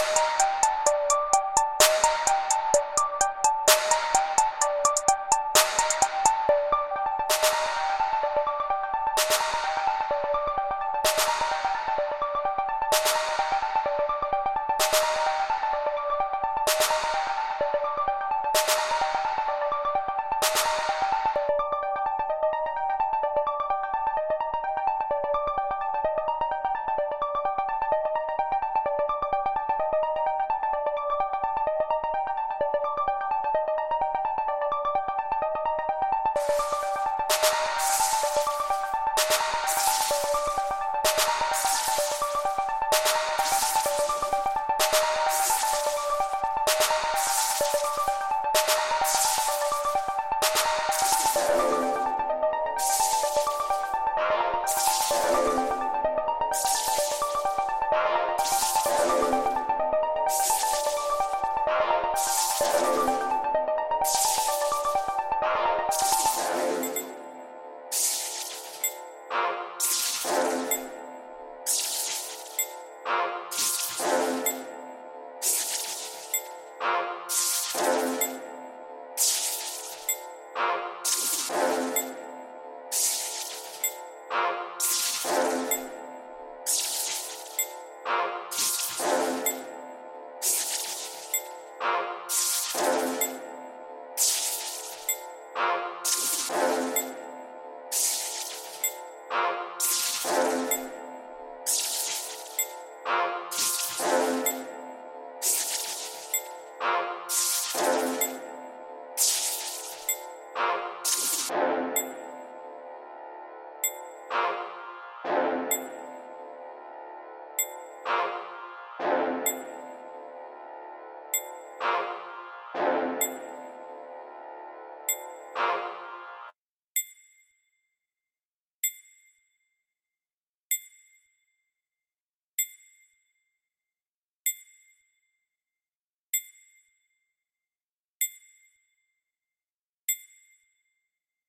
you Thank